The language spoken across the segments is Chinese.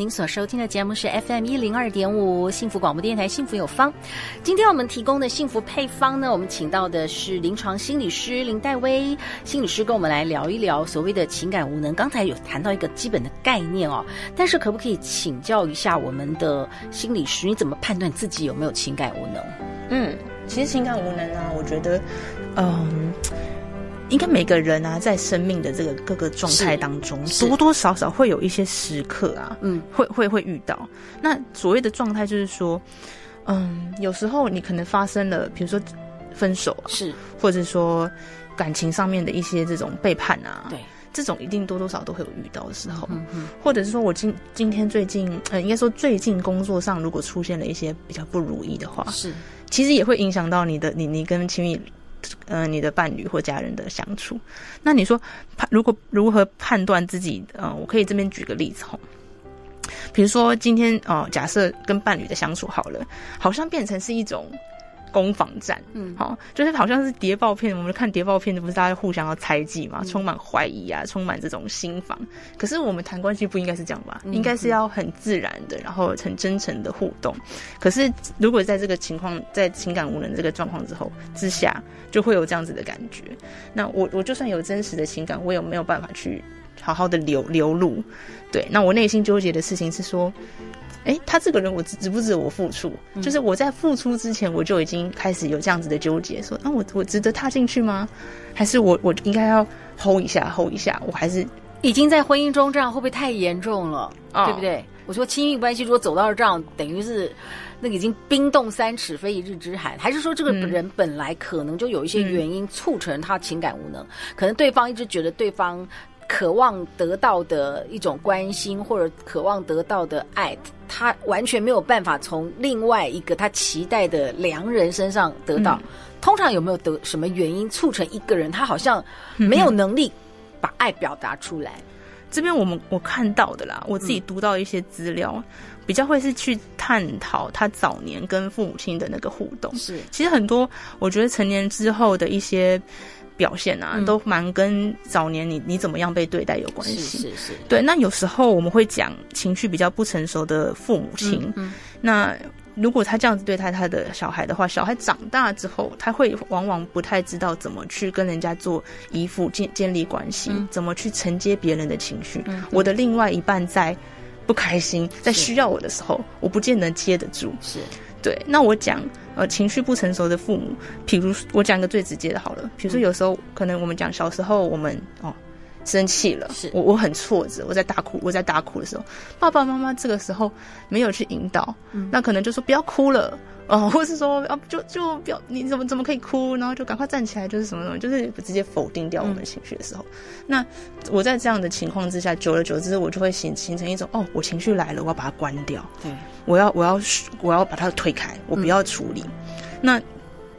您所收听的节目是 FM 一零二点五幸福广播电台幸福有方。今天我们提供的幸福配方呢，我们请到的是临床心理师林黛薇心理师，跟我们来聊一聊所谓的情感无能。刚才有谈到一个基本的概念哦，但是可不可以请教一下我们的心理师，你怎么判断自己有没有情感无能？嗯，其实情感无能啊，我觉得，嗯。应该每个人啊，在生命的这个各个状态当中，多多少少会有一些时刻啊，嗯，会会会遇到。那所谓的状态，就是说，嗯，有时候你可能发生了，比如说分手啊，是，或者说感情上面的一些这种背叛啊，对，这种一定多多少少都会有遇到的时候，嗯嗯，或者是说我今今天最近，呃，应该说最近工作上如果出现了一些比较不如意的话，是，其实也会影响到你的你你跟亲密。嗯、你的伴侣或家人的相处，那你说判如果如何判断自己？嗯、我可以这边举个例子吼，比如说今天哦、假设跟伴侣的相处好了，好像变成是一种。攻防战，嗯，好，就是好像是谍报片，我们看谍报片的不是大家互相要猜忌嘛，充满怀疑啊，充满这种心防。可是我们谈关系不应该是这样吧？应该是要很自然的，然后很真诚的互动。可是如果在这个情况，在情感无能这个状况之后之下，就会有这样子的感觉。那我我就算有真实的情感，我也没有办法去好好的流流露。对，那我内心纠结的事情是说。哎，他这个人我值值不值得我付出？嗯、就是我在付出之前，我就已经开始有这样子的纠结，说，那、啊、我我值得踏进去吗？还是我我应该要 hold 一下 hold 一下？我还是已经在婚姻中这样，会不会太严重了？哦、对不对？我说亲密关系如果走到这样，等于是那个已经冰冻三尺非一日之寒，还是说这个人本来可能就有一些原因促成他情感无能？嗯、可能对方一直觉得对方。渴望得到的一种关心，或者渴望得到的爱，他完全没有办法从另外一个他期待的良人身上得到。嗯、通常有没有得什么原因促成一个人他好像没有能力把爱表达出来？嗯、这边我们我看到的啦，我自己读到一些资料，嗯、比较会是去探讨他早年跟父母亲的那个互动。是，其实很多我觉得成年之后的一些。表现啊，都蛮跟早年你你怎么样被对待有关系。是是是，对。那有时候我们会讲情绪比较不成熟的父母亲，嗯嗯、那如果他这样子对待他的小孩的话，小孩长大之后，他会往往不太知道怎么去跟人家做依附建建立关系，嗯、怎么去承接别人的情绪。嗯、我的另外一半在不开心，在需要我的时候，我不见得接得住。是。对，那我讲呃情绪不成熟的父母，比如我讲一个最直接的好了，比如说有时候可能我们讲小时候我们哦生气了，是我我很挫折，我在大哭，我在大哭的时候，爸爸妈妈这个时候没有去引导，嗯、那可能就说不要哭了。哦，或是说啊，就就表你怎么怎么可以哭，然后就赶快站起来，就是什么什么，就是直接否定掉我们情绪的时候。嗯、那我在这样的情况之下，久而久之，我就会形形成一种哦，我情绪来了，我要把它关掉，对，我要我要我要把它推开，我不要处理。嗯、那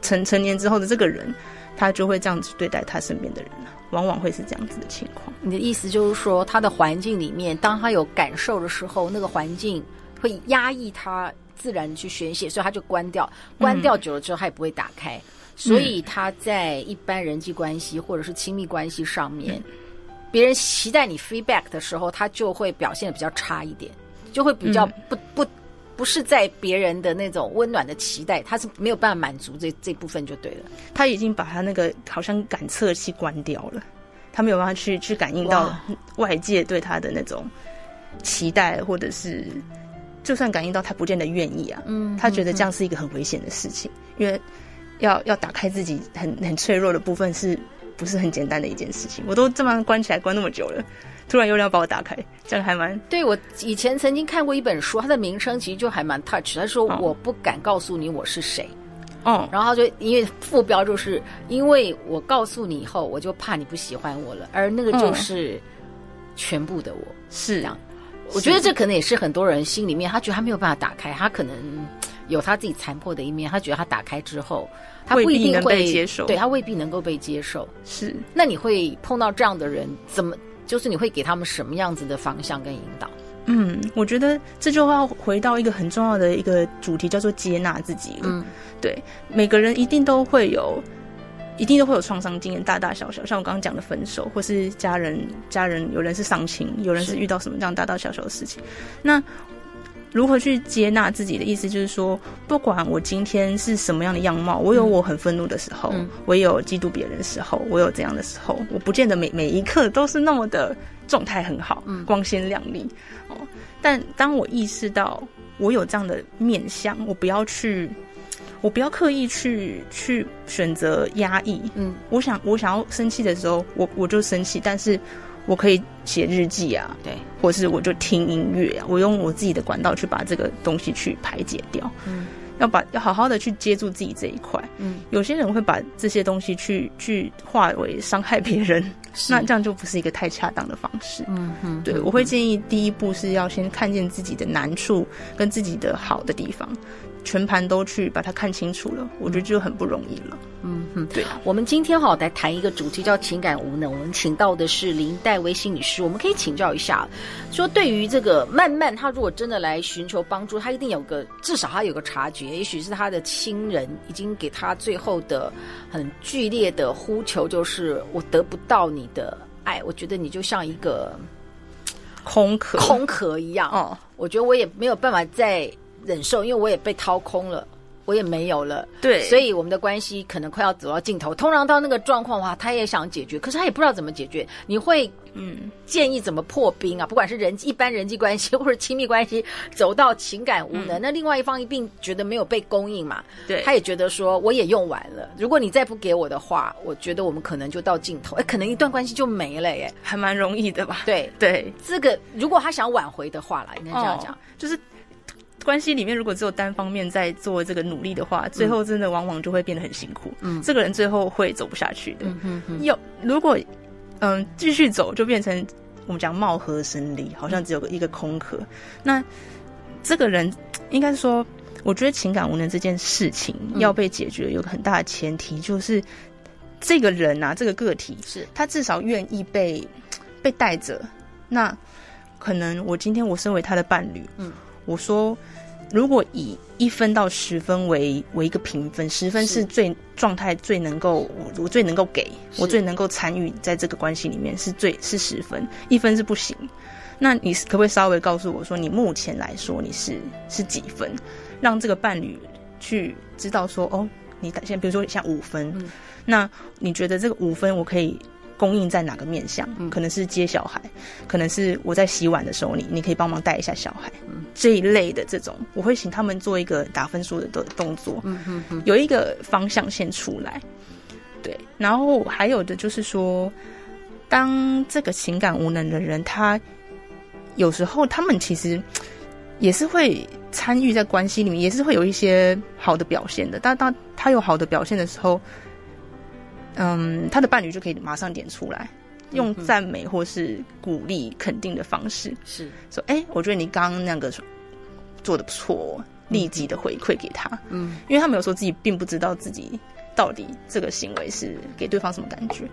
成成年之后的这个人，他就会这样子对待他身边的人，往往会是这样子的情况。你的意思就是说，他的环境里面，当他有感受的时候，那个环境会压抑他。自然去宣泄，所以他就关掉，关掉久了之后，他也不会打开。嗯、所以他在一般人际关系或者是亲密关系上面，别、嗯、人期待你 feedback 的时候，他就会表现的比较差一点，就会比较不、嗯、不不是在别人的那种温暖的期待，他是没有办法满足这这部分就对了。他已经把他那个好像感测器关掉了，他没有办法去去感应到外界对他的那种期待或者是。就算感应到，他不见得愿意啊。嗯，他觉得这样是一个很危险的事情，嗯、因为要要打开自己很很脆弱的部分，是不是很简单的一件事情？我都这么关起来关那么久了，突然又要把我打开，这样还蛮……对，我以前曾经看过一本书，它的名称其实就还蛮 touch。他说：“我不敢告诉你我是谁。”哦，然后他就因为副标就是因为我告诉你以后，我就怕你不喜欢我了，而那个就是全部的我，是这样。我觉得这可能也是很多人心里面，他觉得他没有办法打开，他可能有他自己残破的一面，他觉得他打开之后，他不一定会能被接受，对，他未必能够被接受。是，那你会碰到这样的人，怎么就是你会给他们什么样子的方向跟引导？嗯，我觉得这就要回到一个很重要的一个主题，叫做接纳自己。嗯，对，每个人一定都会有，一定都会有创伤经验，大大小小。像我刚刚讲的分手，或是家人，家人有人是丧亲，有人是遇到什么这样大大小小的事情。那如何去接纳自己的意思，就是说，不管我今天是什么样的样貌，我有我很愤怒的时候，嗯、我也有嫉妒别人的时候，我有这样的时候，我不见得每每一刻都是那么的。状态很好，光鲜亮丽哦。但当我意识到我有这样的面相，我不要去，我不要刻意去去选择压抑。嗯，我想我想要生气的时候，我我就生气，但是我可以写日记啊，对，或是我就听音乐啊，我用我自己的管道去把这个东西去排解掉。嗯。要把要好好的去接住自己这一块，嗯，有些人会把这些东西去去化为伤害别人，那这样就不是一个太恰当的方式，嗯嗯，对，我会建议第一步是要先看见自己的难处跟自己的好的地方。全盘都去把它看清楚了，我觉得就很不容易了。嗯哼，对。我们今天哈来谈一个主题叫情感无能，我们请到的是林黛薇心理师，我们可以请教一下，说对于这个曼曼，他如果真的来寻求帮助，他一定有个至少他有个察觉，也许是他的亲人已经给他最后的很剧烈的呼求，就是我得不到你的爱，我觉得你就像一个空壳空壳一样。哦，我觉得我也没有办法再。忍受，因为我也被掏空了，我也没有了，对，所以我们的关系可能快要走到尽头。通常到那个状况的话，他也想解决，可是他也不知道怎么解决。你会嗯建议怎么破冰啊？不管是人一般人际关系 或者亲密关系，走到情感无能，嗯、那另外一方一定觉得没有被供应嘛？对，他也觉得说我也用完了，如果你再不给我的话，我觉得我们可能就到尽头，哎，可能一段关系就没了耶，还蛮容易的吧？对对，这个如果他想挽回的话啦，应该这样讲，哦、就是。关系里面，如果只有单方面在做这个努力的话，最后真的往往就会变得很辛苦。嗯，这个人最后会走不下去的。嗯嗯，有如果嗯继续走，就变成我们讲貌合神离，好像只有个一个空壳。嗯、那这个人应该说，我觉得情感无能这件事情要被解决，有个很大的前提就是这个人啊，这个个体是他至少愿意被被带着。那可能我今天我身为他的伴侣，嗯，我说。如果以一分到十分为为一个评分，十分是最状态最能够我我最能够给我最能够参与在这个关系里面是最是十分，一分是不行。那你可不可以稍微告诉我说，你目前来说你是是几分，让这个伴侣去知道说哦，你现在比如说像五分，嗯，那你觉得这个五分我可以。供应在哪个面向？可能是接小孩，可能是我在洗碗的时候，你你可以帮忙带一下小孩，这一类的这种，我会请他们做一个打分数的动动作，有一个方向先出来。对，然后还有的就是说，当这个情感无能的人，他有时候他们其实也是会参与在关系里面，也是会有一些好的表现的。但当他有好的表现的时候。嗯，他的伴侣就可以马上点出来，用赞美或是鼓励、肯定的方式，是说：“哎、欸，我觉得你刚刚那个做的不错。”立即的回馈给他，嗯，因为他没有说自己并不知道自己到底这个行为是给对方什么感觉，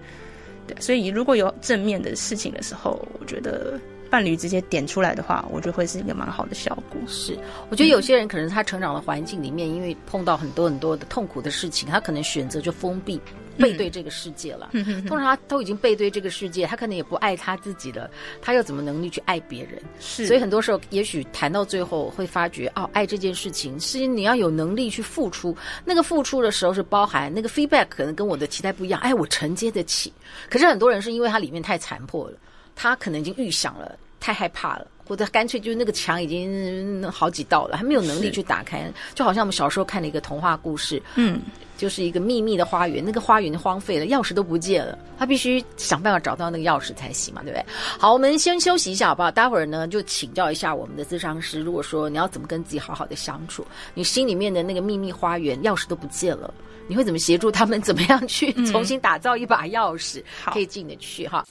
对，所以如果有正面的事情的时候，我觉得。伴侣直接点出来的话，我觉得会是一个蛮好的效果。是，我觉得有些人可能他成长的环境里面，因为碰到很多很多的痛苦的事情，他可能选择就封闭、背对这个世界了。嗯、通常他都已经背对这个世界，他可能也不爱他自己了，他又怎么能力去爱别人？是，所以很多时候，也许谈到最后会发觉，哦，爱这件事情是你要有能力去付出。那个付出的时候是包含那个 feedback，可能跟我的期待不一样。哎，我承接得起。可是很多人是因为他里面太残破了。他可能已经预想了，太害怕了，或者干脆就是那个墙已经好几道了，还没有能力去打开。就好像我们小时候看的一个童话故事，嗯，就是一个秘密的花园，那个花园荒废了，钥匙都不见了，他必须想办法找到那个钥匙才行嘛，对不对？好，我们先休息一下好不好？待会儿呢就请教一下我们的咨商师，如果说你要怎么跟自己好好的相处，你心里面的那个秘密花园钥匙都不见了，你会怎么协助他们？怎么样去重新打造一把钥匙，嗯、可以进得去哈？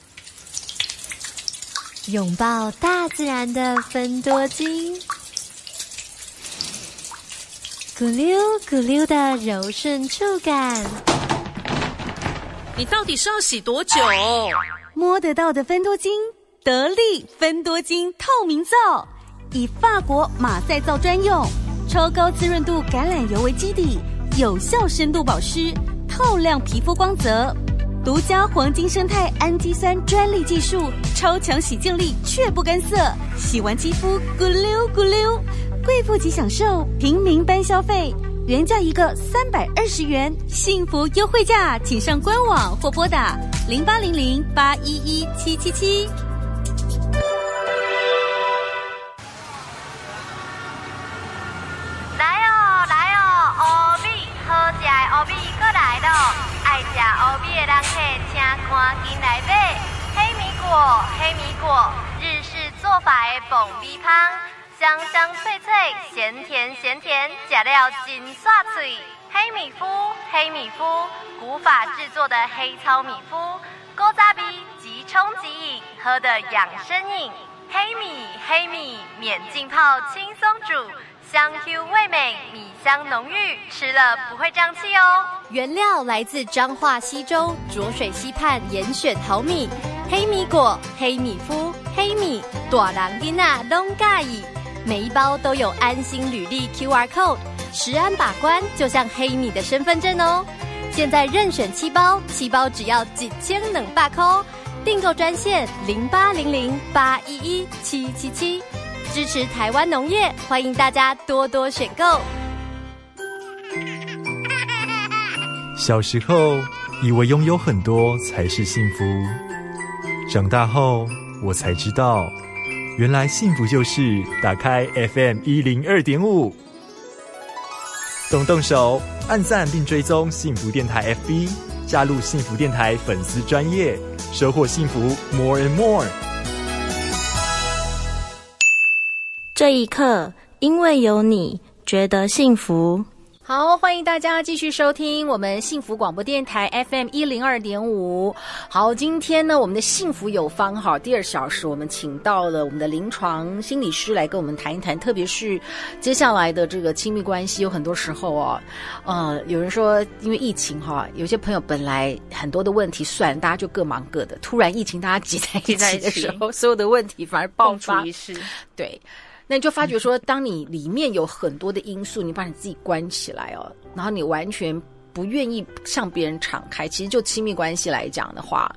拥抱大自然的芬多精，咕溜咕溜的柔顺触感。你到底是要洗多久？摸得到的芬多精，得力芬多精透明皂，以法国马赛皂专用，超高滋润度橄榄油为基底，有效深度保湿，透亮皮肤光泽。独家黄金生态氨基酸专利技术，超强洗净力却不干涩，洗完肌肤咕溜咕溜。贵妇级享受，平民般消费，原价一个三百二十元，幸福优惠价，请上官网或拨打零八零零八一一七七七。米香，香香脆脆，咸甜咸甜，吃了真爽脆。黑米麸，黑米麸，古法制作的黑糙米麸，古早味即冲即饮，喝的养生饮。黑米，黑米，免浸泡，轻松煮。香 Q 味美，米香浓郁，吃了不会胀气哦。原料来自彰化溪州浊水溪畔严选好米，黑米果、黑米麸、黑米，大人囡仔拢介意。每一包都有安心履历 QR code，食安把关就像黑米的身份证哦。现在任选七包，七包只要几千两百块。订购专线零八零零八一一七七七。支持台湾农业，欢迎大家多多选购。小时候以为拥有很多才是幸福，长大后我才知道，原来幸福就是打开 FM 一零二点五，动动手按赞并追踪幸福电台 FB，加入幸福电台粉丝专业，收获幸福 more and more。这一刻，因为有你，觉得幸福。好，欢迎大家继续收听我们幸福广播电台 FM 一零二点五。好，今天呢，我们的幸福有方哈第二小时，我们请到了我们的临床心理师来跟我们谈一谈，特别是接下来的这个亲密关系，有很多时候哦，呃，有人说因为疫情哈，有些朋友本来很多的问题算了，大家就各忙各的，突然疫情大家挤在一起的时候，所有的问题反而爆发，对。那你就发觉说，当你里面有很多的因素，你把你自己关起来哦，然后你完全不愿意向别人敞开。其实就亲密关系来讲的话，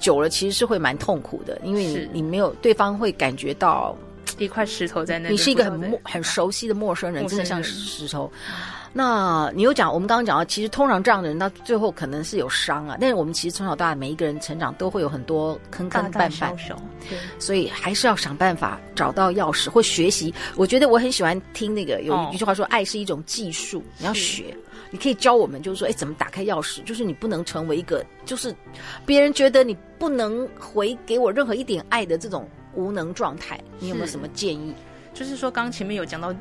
久了其实是会蛮痛苦的，因为你你没有对方会感觉到一块石头在那里，你是一个很陌很熟悉的陌生人，真的像石头。那你又讲，我们刚刚讲到，其实通常这样的人他最后可能是有伤啊。但是我们其实从小到大每一个人成长都会有很多坑坑绊绊，对，所以还是要想办法找到钥匙或学习。我觉得我很喜欢听那个有一句话说，爱是一种技术，你要学，你可以教我们，就是说，哎，怎么打开钥匙？就是你不能成为一个，就是别人觉得你不能回给我任何一点爱的这种无能状态。你有没有什么建议？就是说，刚前面有讲到。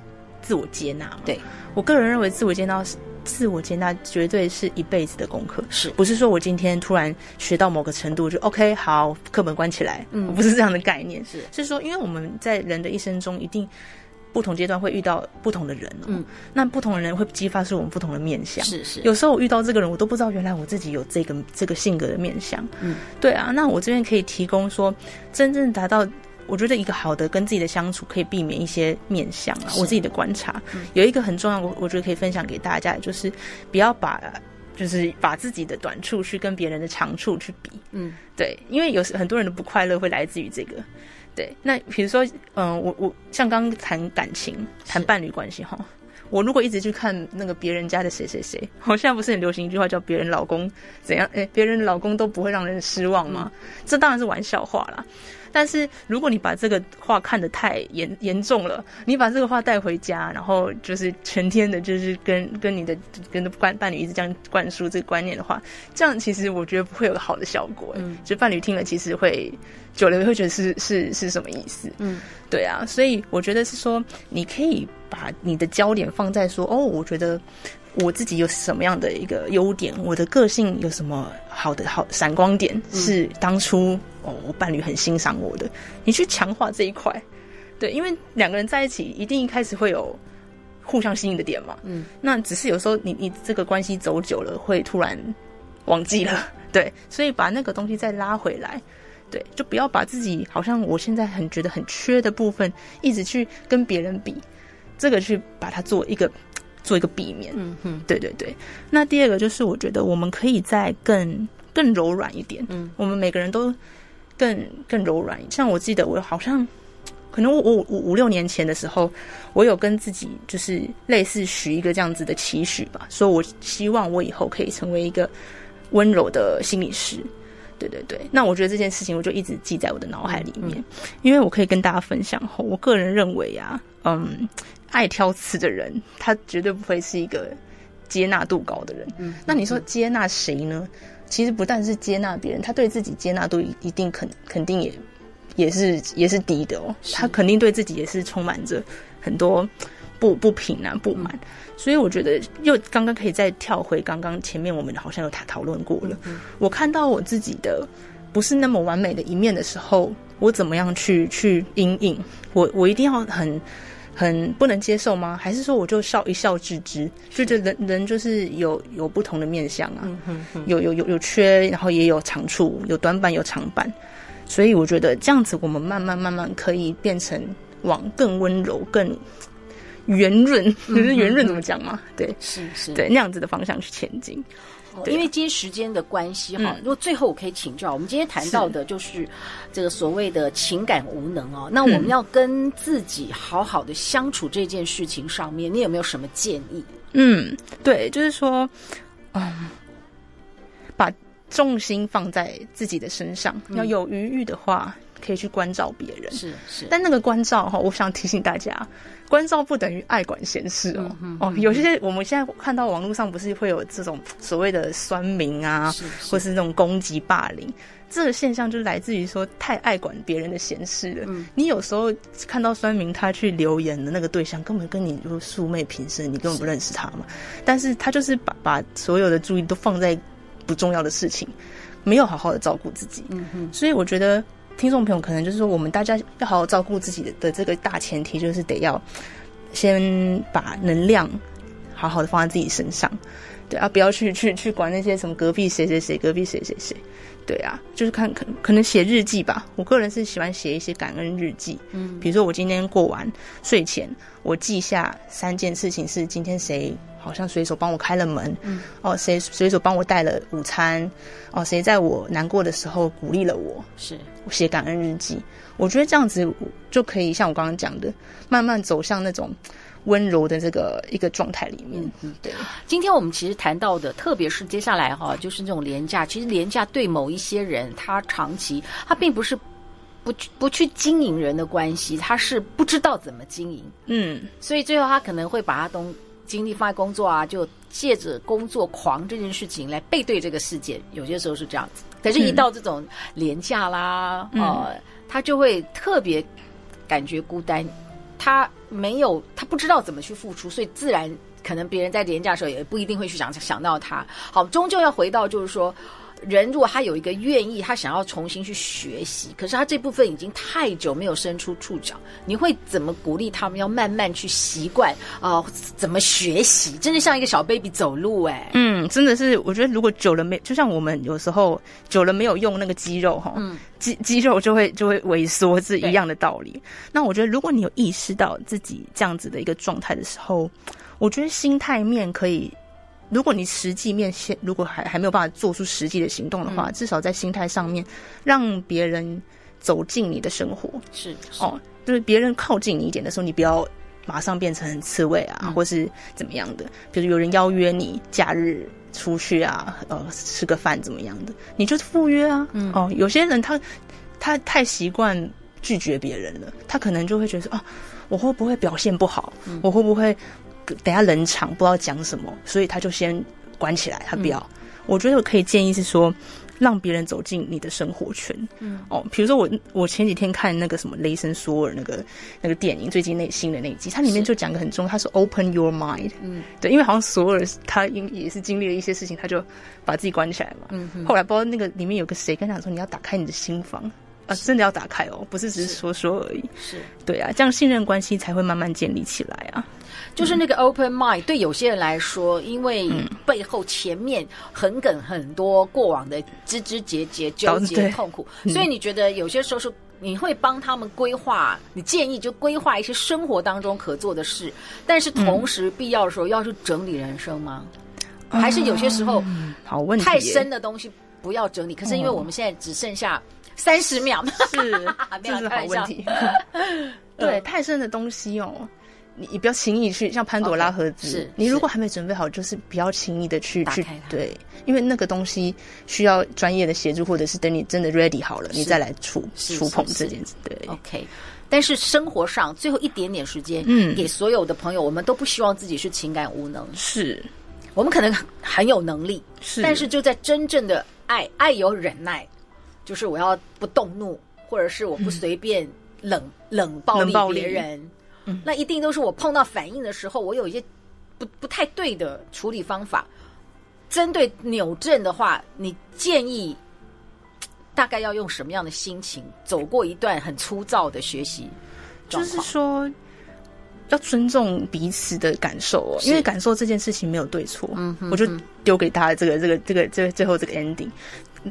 自我接纳，对，我个人认为，自我接纳是自我接纳，绝对是一辈子的功课，是。不是说我今天突然学到某个程度就 OK 好，课本关起来，嗯，不是这样的概念，是。是说，因为我们在人的一生中，一定不同阶段会遇到不同的人，嗯，那不同的人会激发出我们不同的面相，是是，有时候我遇到这个人，我都不知道原来我自己有这个这个性格的面相，嗯，对啊，那我这边可以提供说，真正达到。我觉得一个好的跟自己的相处可以避免一些面相啊。我自己的观察，嗯、有一个很重要，我我觉得可以分享给大家，就是不要把就是把自己的短处去跟别人的长处去比。嗯，对，因为有时很多人的不快乐会来自于这个。对，那比如说，嗯、呃，我我像刚刚谈感情、谈伴侣关系哈，我如果一直去看那个别人家的谁谁谁，我现在不是很流行一句话叫“别人老公怎样”，哎，别人老公都不会让人失望吗？嗯、这当然是玩笑话啦。但是如果你把这个话看得太严严重了，你把这个话带回家，然后就是全天的，就是跟跟你的跟伴伴侣一直这样灌输这个观念的话，这样其实我觉得不会有个好的效果。嗯，就伴侣听了，其实会久了会觉得是是是什么意思？嗯，对啊，所以我觉得是说，你可以把你的焦点放在说，哦，我觉得。我自己有什么样的一个优点，我的个性有什么好的好闪光点，是当初哦我伴侣很欣赏我的，你去强化这一块，对，因为两个人在一起一定一开始会有互相吸引的点嘛，嗯，那只是有时候你你这个关系走久了会突然忘记了，对，所以把那个东西再拉回来，对，就不要把自己好像我现在很觉得很缺的部分，一直去跟别人比，这个去把它做一个。做一个避免，嗯哼，对对对。那第二个就是，我觉得我们可以再更更柔软一点，嗯，我们每个人都更更柔软。像我记得，我好像可能我我五五六年前的时候，我有跟自己就是类似许一个这样子的期许吧，说我希望我以后可以成为一个温柔的心理师。对对对。那我觉得这件事情，我就一直记在我的脑海里面，嗯，因为我可以跟大家分享后，我个人认为啊，嗯。爱挑刺的人，他绝对不会是一个接纳度高的人。嗯，那你说接纳谁呢？其实不但是接纳别人，他对自己接纳度一定肯肯定也也是也是低的哦。他肯定对自己也是充满着很多不不平啊不满。所以我觉得又刚刚可以再跳回刚刚前面我们好像有讨讨论过了。我看到我自己的不是那么完美的一面的时候，我怎么样去去阴影？我我一定要很。很不能接受吗？还是说我就笑一笑置之？就觉得人人就是有有不同的面相啊，嗯、哼哼有有有有缺，然后也有长处，有短板有长板，所以我觉得这样子，我们慢慢慢慢可以变成往更温柔、更圆润，就是圆润怎么讲嘛？对，是是，对那样子的方向去前进。因为今天时间的关系哈，如果最后我可以请教，我们今天谈到的就是这个所谓的情感无能哦，那我们要跟自己好好的相处这件事情上面，你有没有什么建议？嗯，对，就是说，嗯，把重心放在自己的身上，要有余裕的话，可以去关照别人。是是，但那个关照哈，我想提醒大家。关照不等于爱管闲事哦、嗯、哦，有些我们现在看到网络上不是会有这种所谓的酸民啊，是是或是那种攻击霸凌，这个现象就来自于说太爱管别人的闲事了。嗯、你有时候看到酸民他去留言的那个对象根本跟你就素昧平生，你根本不认识他嘛，是但是他就是把把所有的注意都放在不重要的事情，没有好好的照顾自己。嗯哼，所以我觉得。听众朋友，可能就是说，我们大家要好好照顾自己的的这个大前提，就是得要先把能量好好的放在自己身上，对啊，不要去去去管那些什么隔壁谁谁谁，隔壁谁谁谁，对啊，就是看可可能写日记吧。我个人是喜欢写一些感恩日记，嗯，比如说我今天过完睡前，我记下三件事情是今天谁。好像随手帮我开了门，嗯，哦，谁随手帮我带了午餐，哦，谁在我难过的时候鼓励了我，是我写感恩日记。我觉得这样子就可以像我刚刚讲的，慢慢走向那种温柔的这个一个状态里面。嗯，对。今天我们其实谈到的，特别是接下来哈，就是那种廉价，其实廉价对某一些人，他长期他并不是不不去经营人的关系，他是不知道怎么经营，嗯，所以最后他可能会把他都。精力放在工作啊，就借着工作狂这件事情来背对这个世界，有些时候是这样子。可是，一到这种廉价啦，嗯、呃，他就会特别感觉孤单，他没有，他不知道怎么去付出，所以自然可能别人在廉价的时候也不一定会去想想到他。好，终究要回到就是说。人如果他有一个愿意，他想要重新去学习，可是他这部分已经太久没有伸出触角，你会怎么鼓励他们要慢慢去习惯啊、呃？怎么学习？真的像一个小 baby 走路哎、欸，嗯，真的是，我觉得如果久了没，就像我们有时候久了没有用那个肌肉哈，嗯，肌肌肉就会就会萎缩，是一样的道理。那我觉得如果你有意识到自己这样子的一个状态的时候，我觉得心态面可以。如果你实际面现，如果还还没有办法做出实际的行动的话，嗯、至少在心态上面，让别人走进你的生活是，是哦，就是别人靠近你一点的时候，你不要马上变成刺猬啊，嗯、或是怎么样的。比如有人邀约你假日出去啊，呃，吃个饭怎么样的，你就赴约啊。嗯、哦，有些人他他太习惯拒绝别人了，他可能就会觉得说啊，我会不会表现不好？嗯、我会不会？等下冷场不知道讲什么，所以他就先关起来，他不要。嗯、我觉得我可以建议是说，让别人走进你的生活圈。嗯，哦，比如说我我前几天看那个什么雷神索尔那个那个电影，最近那新的那一集，它里面就讲个很重要，他说 Open your mind。嗯，对，因为好像索尔他因也是经历了一些事情，他就把自己关起来嘛。嗯，后来不知道那个里面有个谁跟他说，你要打开你的心房。啊，真的要打开哦，不是只是说说而已。是，对啊，这样信任关系才会慢慢建立起来啊。就是那个 open mind，对有些人来说，因为背后前面横梗很多过往的枝枝节节、纠结、痛苦，所以你觉得有些时候是你会帮他们规划，你建议就规划一些生活当中可做的事，但是同时必要的时候要去整理人生吗？还是有些时候好问题，太深的东西不要整理？可是因为我们现在只剩下。三十秒。是，这是好问题。对，太深的东西哦，你你不要轻易去，像潘朵拉盒子，是你如果还没准备好，就是不要轻易的去去对，因为那个东西需要专业的协助，或者是等你真的 ready 好了，你再来触触碰这件事。对，OK。但是生活上最后一点点时间，嗯，给所有的朋友，我们都不希望自己是情感无能，是。我们可能很有能力，是，但是就在真正的爱，爱有忍耐。就是我要不动怒，或者是我不随便冷、嗯、冷暴力别人，嗯、那一定都是我碰到反应的时候，我有一些不不太对的处理方法。针对扭正的话，你建议大概要用什么样的心情走过一段很粗糙的学习？就是说要尊重彼此的感受哦，因为感受这件事情没有对错。嗯，我就丢给他这个这个这个这最后这个 ending，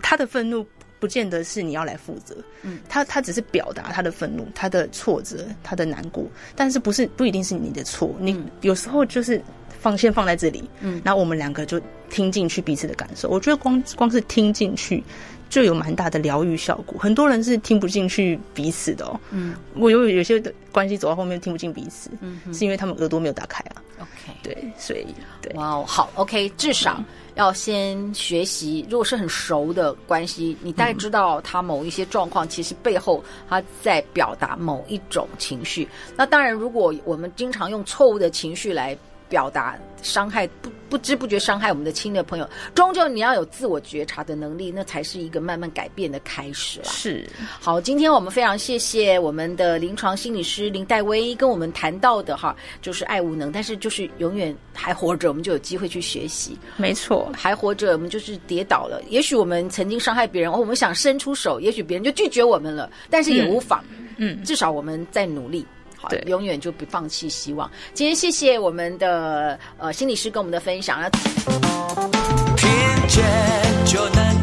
他的愤怒。不见得是你要来负责，嗯，他他只是表达他的愤怒、他的挫折、他的难过，但是不是不一定是你的错，你有时候就是放先放在这里，嗯，然后我们两个就听进去彼此的感受，我觉得光光是听进去就有蛮大的疗愈效果。很多人是听不进去彼此的哦，嗯，我有有些的关系走到后面听不进彼此，嗯，是因为他们耳朵没有打开啊，OK，对，所以对，哇哦，好，OK，至少。嗯要先学习，如果是很熟的关系，你大概知道他某一些状况，其实背后他在表达某一种情绪。那当然，如果我们经常用错误的情绪来表达，伤害不。不知不觉伤害我们的亲的朋友，终究你要有自我觉察的能力，那才是一个慢慢改变的开始啦。是，好，今天我们非常谢谢我们的临床心理师林黛薇跟我们谈到的哈，就是爱无能，但是就是永远还活着，我们就有机会去学习。没错，还活着，我们就是跌倒了。也许我们曾经伤害别人，哦，我们想伸出手，也许别人就拒绝我们了，但是也无妨。嗯，嗯，至少我们在努力。对，永远就不放弃希望。今天谢谢我们的呃心理师跟我们的分享。听见就能